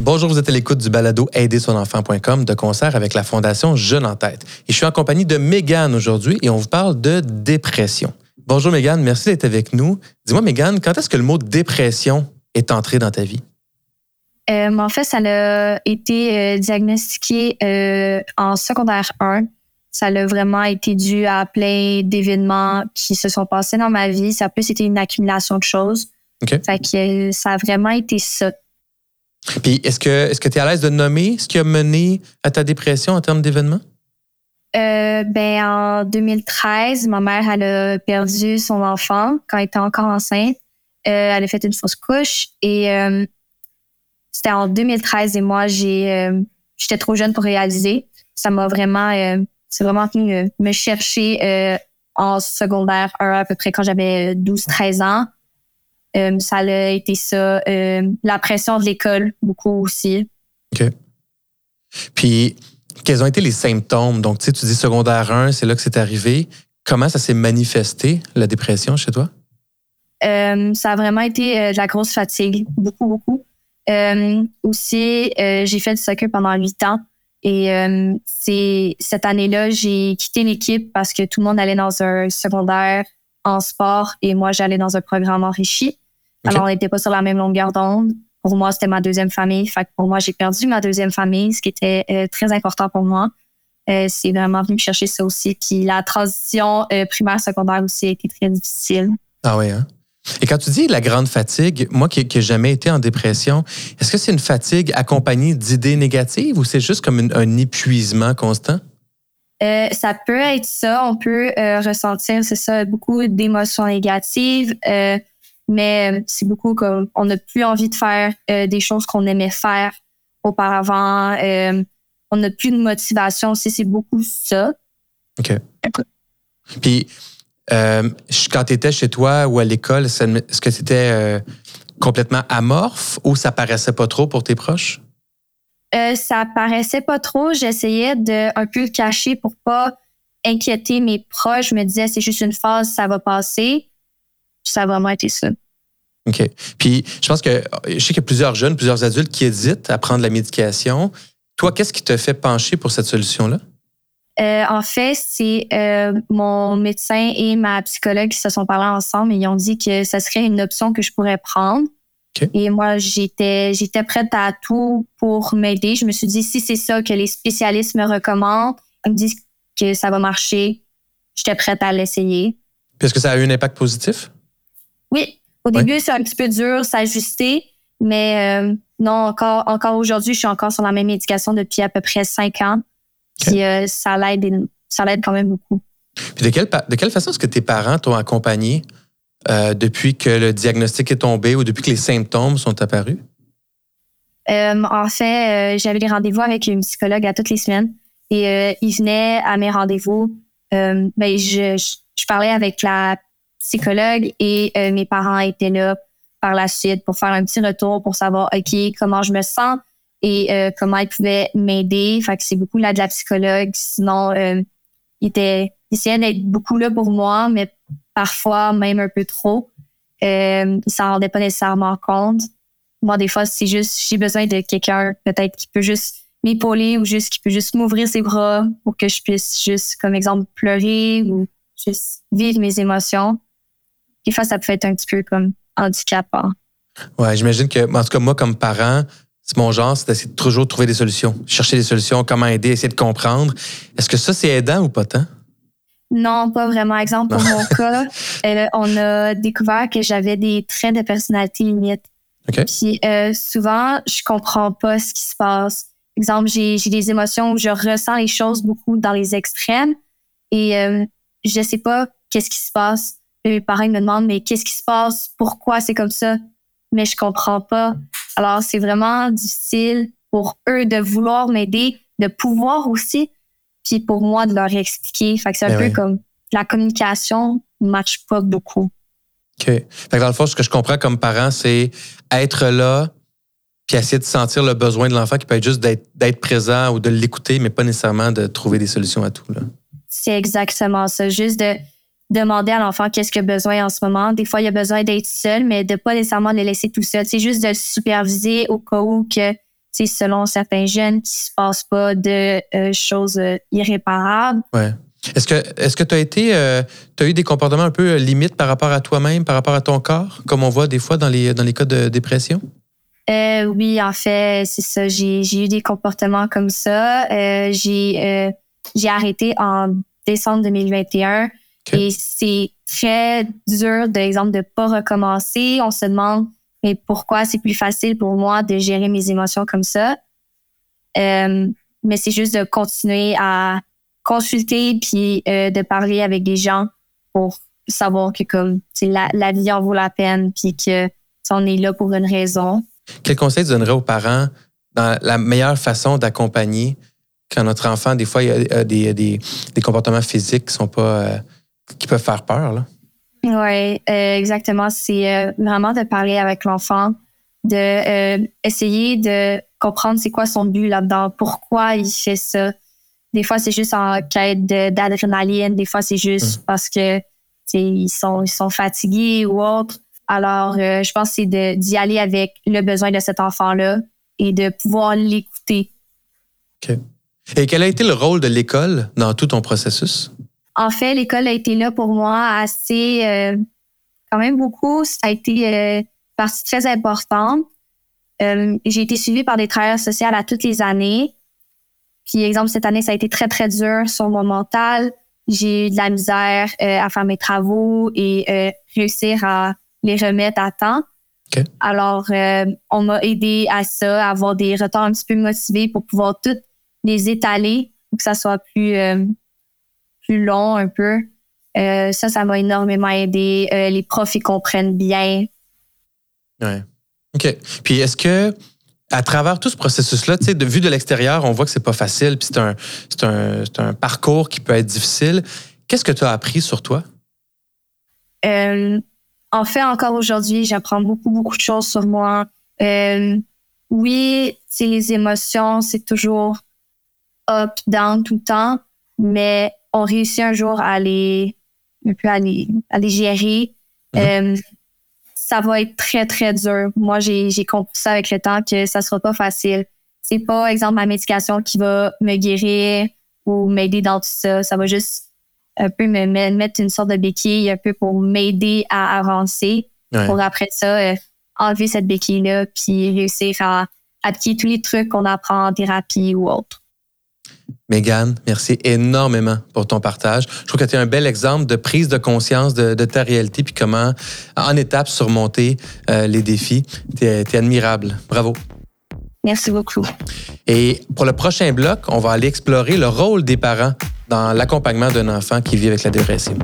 Bonjour, vous êtes à l'écoute du balado aidersonenfant.com de concert avec la Fondation Jeune en tête. Et je suis en compagnie de Mégane aujourd'hui et on vous parle de dépression. Bonjour Mégane, merci d'être avec nous. Dis-moi Mégane, quand est-ce que le mot dépression est entré dans ta vie? Euh, en fait, ça a été euh, diagnostiqué euh, en secondaire 1. Ça a vraiment été dû à plein d'événements qui se sont passés dans ma vie. Ça a plus été une accumulation de choses. OK. Fait que ça a vraiment été ça. Puis est-ce que est-ce que tu es à l'aise de nommer ce qui a mené à ta dépression en termes d'événements? Euh, ben, en 2013, ma mère, elle a perdu son enfant quand elle était encore enceinte. Euh, elle a fait une fausse couche et euh, c'était en 2013 et moi, j'ai, euh, j'étais trop jeune pour réaliser. Ça m'a vraiment, euh, c'est vraiment venu euh, me chercher en secondaire 1 à peu près quand j'avais 12-13 ans. Euh, ça a été ça. Euh, la pression de l'école, beaucoup aussi. OK. Puis, quels ont été les symptômes? Donc, tu sais, tu dis secondaire 1, c'est là que c'est arrivé. Comment ça s'est manifesté, la dépression, chez toi? Euh, ça a vraiment été de la grosse fatigue, beaucoup, beaucoup. Euh, aussi, euh, j'ai fait du soccer pendant huit ans. Et euh, c'est cette année-là, j'ai quitté l'équipe parce que tout le monde allait dans un secondaire en sport et moi, j'allais dans un programme enrichi. Alors, on n'était pas sur la même longueur d'onde. Pour moi, c'était ma deuxième famille. Fait que pour moi, j'ai perdu ma deuxième famille, ce qui était euh, très important pour moi. Euh, c'est vraiment venu me chercher ça aussi. Puis la transition euh, primaire-secondaire aussi a été très difficile. Ah oui, hein? Et quand tu dis la grande fatigue, moi qui n'ai jamais été en dépression, est-ce que c'est une fatigue accompagnée d'idées négatives ou c'est juste comme une- un épuisement constant? Euh, ça peut être ça. On peut euh, ressentir, c'est ça, beaucoup d'émotions négatives. euh, mais c'est beaucoup comme on n'a plus envie de faire des choses qu'on aimait faire auparavant. on n'a plus de motivation aussi. C'est beaucoup ça. OK. Puis, euh, quand tu étais chez toi ou à l'école, est-ce que c'était euh, complètement amorphe ou ça paraissait pas trop pour tes proches? Euh, ça paraissait pas trop. J'essayais de un peu le cacher pour pas inquiéter mes proches. Je me disais c'est juste une phase, ça va passer. Ça a vraiment été ça. OK. Puis, je pense que je sais qu'il y a plusieurs jeunes, plusieurs adultes qui hésitent à prendre la médication. Toi, qu'est-ce qui te fait pencher pour cette solution-là? Euh, en fait, c'est euh, mon médecin et ma psychologue qui se sont parlé ensemble et ils ont dit que ce serait une option que je pourrais prendre. Et moi, j'étais j'étais prête à tout pour m'aider. Je me suis dit si c'est ça que les spécialistes me recommandent, ils me disent que ça va marcher, j'étais prête à l'essayer. Est-ce que ça a eu un impact positif? Oui, au Ouais. début, c'est un petit peu dur, s'ajuster, mais euh, non, encore, encore aujourd'hui, je suis encore sur la même médication depuis à peu près cinq ans. Puis euh, ça l'aide ça l'aide quand même beaucoup. Puis, de quelle, pa- de quelle façon est-ce que tes parents t'ont accompagné euh, depuis que le diagnostic est tombé ou depuis que les symptômes sont apparus? Euh, en fait, euh, j'avais des rendez-vous avec une psychologue à toutes les semaines et il venait à mes rendez-vous. Ben, je, je, je parlais avec la psychologue et mes parents étaient là par la suite pour faire un petit retour pour savoir OK comment je me sens? Et euh, comment ils pouvaient m'aider. Fait que c'est beaucoup là de la psychologue. Sinon, euh, il était il essayait d'être beaucoup là pour moi, mais parfois même un peu trop. Euh, il s'en rendait pas nécessairement compte moi, des fois, c'est juste, j'ai besoin de quelqu'un, peut-être, qui peut juste m'épauler ou juste, qui peut juste m'ouvrir ses bras pour que je puisse juste, comme exemple, pleurer ou juste vivre mes émotions. Des fois, ça peut être un petit peu comme handicapant. Ouais, j'imagine que, en tout cas, moi, comme parent, c'est mon genre, c'est d'essayer de toujours trouver des solutions, chercher des solutions, comment aider, essayer de comprendre. Est-ce que ça, c'est aidant ou pas tant? Non, pas vraiment. Exemple, pour mon cas, euh, on a découvert que j'avais des traits de personnalité limites. OK. Puis euh, souvent, je comprends pas ce qui se passe. Exemple, j'ai des émotions où je ressens les choses beaucoup dans les extrêmes et euh, je sais pas qu'est-ce qui se passe. Mes parents me demandent mais qu'est-ce qui se passe, pourquoi c'est comme ça, mais je comprends pas. Alors c'est vraiment difficile pour eux de vouloir m'aider, de pouvoir aussi, puis pour moi de leur expliquer. Fait que c'est un Ben peu oui. comme la communication ne pas beaucoup. OK. Fait que dans le fond, ce que je comprends comme parent, c'est être là puis essayer de sentir le besoin de l'enfant qui peut être juste d'être présent ou de l'écouter, mais pas nécessairement de trouver des solutions à tout. C'est exactement ça. Juste de demander à l'enfant qu'est-ce qu'il a besoin en ce moment. Des fois, il a besoin d'être seul, mais de pas nécessairement le laisser tout seul. C'est juste de le superviser au cas où que, c'est selon certains jeunes, qui se passe pas de euh, choses euh, irréparables. Ouais. Est-ce que est-ce que tu as été euh, as eu des comportements un peu limites par rapport à toi-même, par rapport à ton corps, comme on voit des fois dans les dans les cas de dépression? oui, en fait, c'est ça. J'ai eu des comportements comme ça. j'ai j'ai arrêté en décembre 2021 et c'est très dur, d'exemple, de pas recommencer. On se demande mais pourquoi c'est plus facile pour moi de gérer mes émotions comme ça? Euh, mais c'est juste de continuer à consulter puis euh, de parler avec des gens pour savoir que comme la, la vie en vaut la peine puis que on est là pour une raison. Quel conseil tu donnerais aux parents dans la meilleure façon d'accompagner quand notre enfant, des fois, il a des, des, des comportements physiques qui sont pas euh, qui peuvent faire peur, là? Oui, euh, exactement. C'est euh, vraiment de parler avec l'enfant, de euh, essayer de comprendre c'est quoi son but là-dedans, pourquoi il fait ça. Des fois, c'est juste en quête d'adrénaline. Des fois, c'est juste mmh. parce que ils sont, ils sont fatigués ou autre. Alors, je pense que c'est d'y aller avec le besoin de cet enfant-là et de pouvoir l'écouter. OK. Et quel a été le rôle de l'école dans tout ton processus? En fait, l'école a été là pour moi assez, euh, quand même beaucoup. Ça a été euh, partie très importante. Euh, j'ai été suivie par des travailleurs sociaux à toutes les années. Puis, exemple, cette année, ça a été très, très dur sur mon mental. J'ai eu de la misère à faire mes travaux et réussir à les remettre à temps. Alors, on m'a aidé à ça, à avoir des retards un petit peu motivés pour pouvoir toutes les étaler pour que ça soit plus plus long un peu. Euh, ça, ça m'a énormément aidé. Euh, les profs, ils comprennent bien. Ouais. OK. Puis est-ce que à travers tout ce processus-là, tu sais, de vue de l'extérieur, on voit que c'est pas facile, puis c'est un, un, un, parcours qui peut être difficile. Qu'est-ce que tu as appris sur toi? Euh, en fait, encore aujourd'hui, j'apprends beaucoup, beaucoup de choses sur moi. oui, c'est les émotions, c'est toujours up, down tout le temps, mais on réussit un jour à les, un peu à les, à les gérer. Mm-hmm. Euh, ça va être très, très dur. Moi, j'ai, j'ai compris ça avec le temps que ça sera pas facile. C'est pas, exemple, ma médication qui va me guérir ou m'aider dans tout ça. Ça va juste un peu me mettre une sorte de béquille un peu pour m'aider à avancer. Pour après ça, euh, enlever cette béquille-là puis réussir à appliquer tous les trucs qu'on apprend en thérapie ou autre. Megan, merci énormément pour ton partage. Je trouve que tu es un bel exemple de prise de conscience de, ta réalité puis comment, en étapes, surmonter euh, les défis. Tu es, admirable. Bravo. Merci beaucoup. Et pour le prochain bloc, on va aller explorer le rôle des parents dans l'accompagnement d'un enfant qui vit avec la dépression.